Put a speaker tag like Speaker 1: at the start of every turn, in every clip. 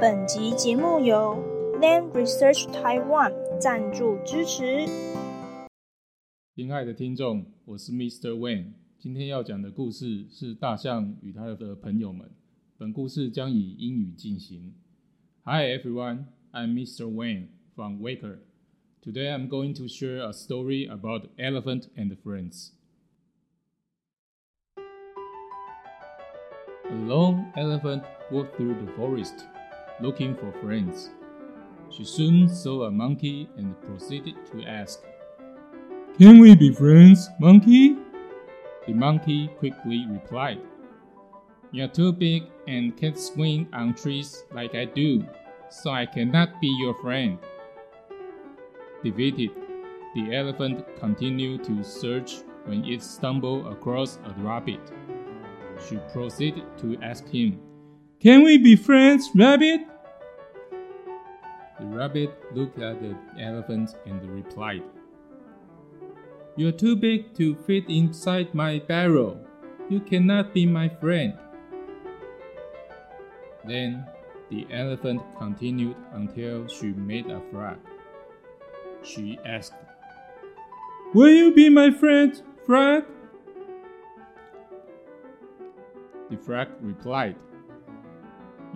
Speaker 1: 本集节目由 Lam Research Taiwan 赞助支持。
Speaker 2: 亲爱的听众，我是 Mr. Wayne，今天要讲的故事是大象与他的朋友们。本故事将以英语进行。Hi everyone, I'm Mr. Wayne from Waker. Today I'm going to share a story about elephant and friends. A long elephant walked through the forest looking for friends. She soon saw a monkey and proceeded to ask, Can we be friends, monkey? The monkey quickly replied, You're too big and can't swing on trees like I do, so I cannot be your friend. Defeated, the elephant continued to search when it stumbled across a rabbit. She proceeded to ask him, Can we be friends, rabbit? The rabbit looked at the elephant and replied, You're too big to fit inside my burrow. You cannot be my friend. Then the elephant continued until she met a frog. She asked, Will you be my friend, frog? The frog replied,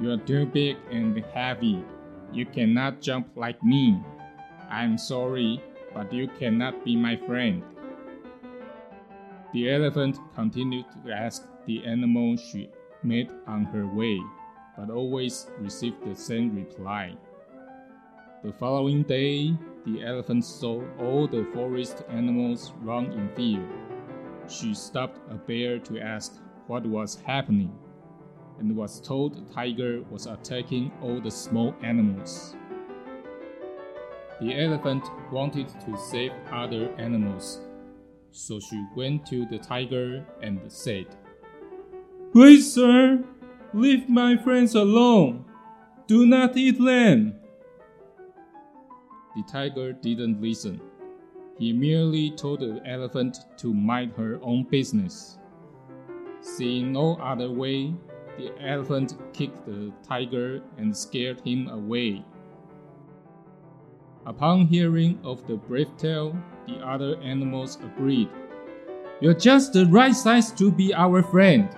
Speaker 2: You are too big and heavy. You cannot jump like me. I'm sorry, but you cannot be my friend. The elephant continued to ask the animal she met on her way, but always received the same reply. The following day, the elephant saw all the forest animals run in fear. She stopped a bear to ask what was happening and was told the tiger was attacking all the small animals. The elephant wanted to save other animals, so she went to the tiger and said, Please, sir, leave my friends alone. Do not eat them. The tiger didn't listen. He merely told the elephant to mind her own business. Seeing no other way, the elephant kicked the tiger and scared him away. Upon hearing of the brave tale, the other animals agreed. You're just the right size to be our friend,